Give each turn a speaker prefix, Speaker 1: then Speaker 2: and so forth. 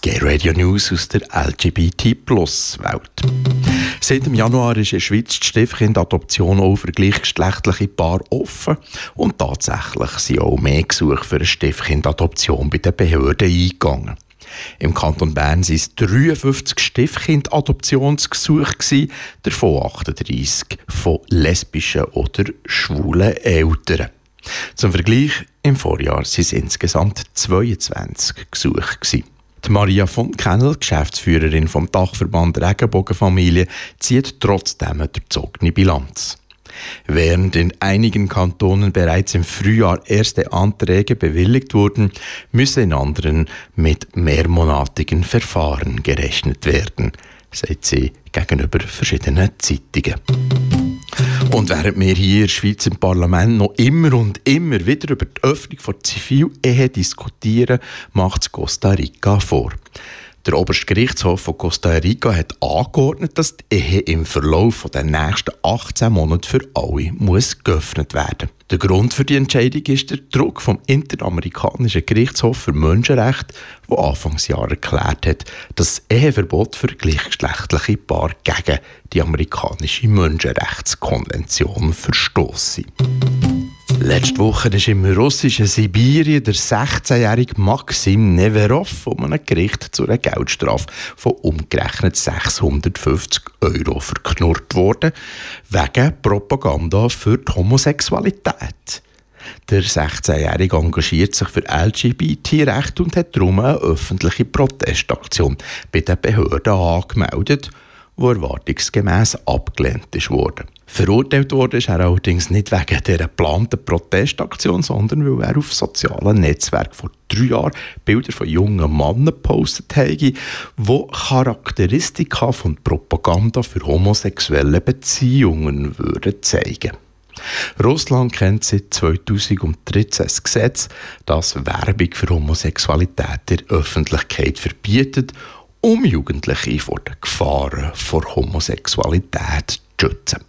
Speaker 1: G-Radio News aus der LGBT-Plus-Welt. Seit dem Januar ist in der Schweiz die Stiefkindadoption auch für gleichgeschlechtliche Paare offen und tatsächlich sind auch mehr Gesuche für eine Stiefkindadoption bei den Behörden eingegangen. Im Kanton Bern waren es 53 Stiefkind-Adoptionsgesuche, davon 38 von lesbischen oder schwulen Eltern. Zum Vergleich, im Vorjahr waren es insgesamt 22 Gesuche. Die Maria von Kennel, Geschäftsführerin vom Dachverband Regenbogenfamilie, zieht trotzdem eine erzogene Bilanz. Während in einigen Kantonen bereits im Frühjahr erste Anträge bewilligt wurden, müsse in anderen mit mehrmonatigen Verfahren gerechnet werden, sagt sie gegenüber verschiedenen Zeitungen. Und während wir hier in der Schweiz im Parlament noch immer und immer wieder über die Öffnung von Zivilehe diskutieren, macht es Costa Rica vor. Der oberste Gerichtshof von Costa Rica hat angeordnet, dass die Ehe im Verlauf der nächsten 18 Monate für alle muss geöffnet werden Der Grund für die Entscheidung ist der Druck vom Interamerikanischen Gerichtshof für Menschenrechte, der Anfangsjahr erklärt hat, dass das Eheverbot für gleichgeschlechtliche Paare gegen die amerikanische Menschenrechtskonvention verstoßen. Letzte Woche ist im russischen Sibirien der 16-jährige Maxim Neverov von einem Gericht zu einer Geldstrafe von umgerechnet 650 Euro verknurrt worden, wegen Propaganda für die Homosexualität. Der 16-Jährige engagiert sich für LGBT-Recht und hat darum eine öffentliche Protestaktion bei den Behörden angemeldet, die erwartungsgemäß abgelehnt ist. Verurteilt wurde er allerdings nicht wegen dieser geplanten Protestaktion, sondern weil er auf sozialen Netzwerken vor drei Jahren Bilder von jungen Männern gepostet habe, die Charakteristika von Propaganda für homosexuelle Beziehungen würden zeigen Russland kennt seit 2013 ein Gesetz, das Werbung für Homosexualität der Öffentlichkeit verbietet, um Jugendliche vor den Gefahren von Homosexualität zu schützen.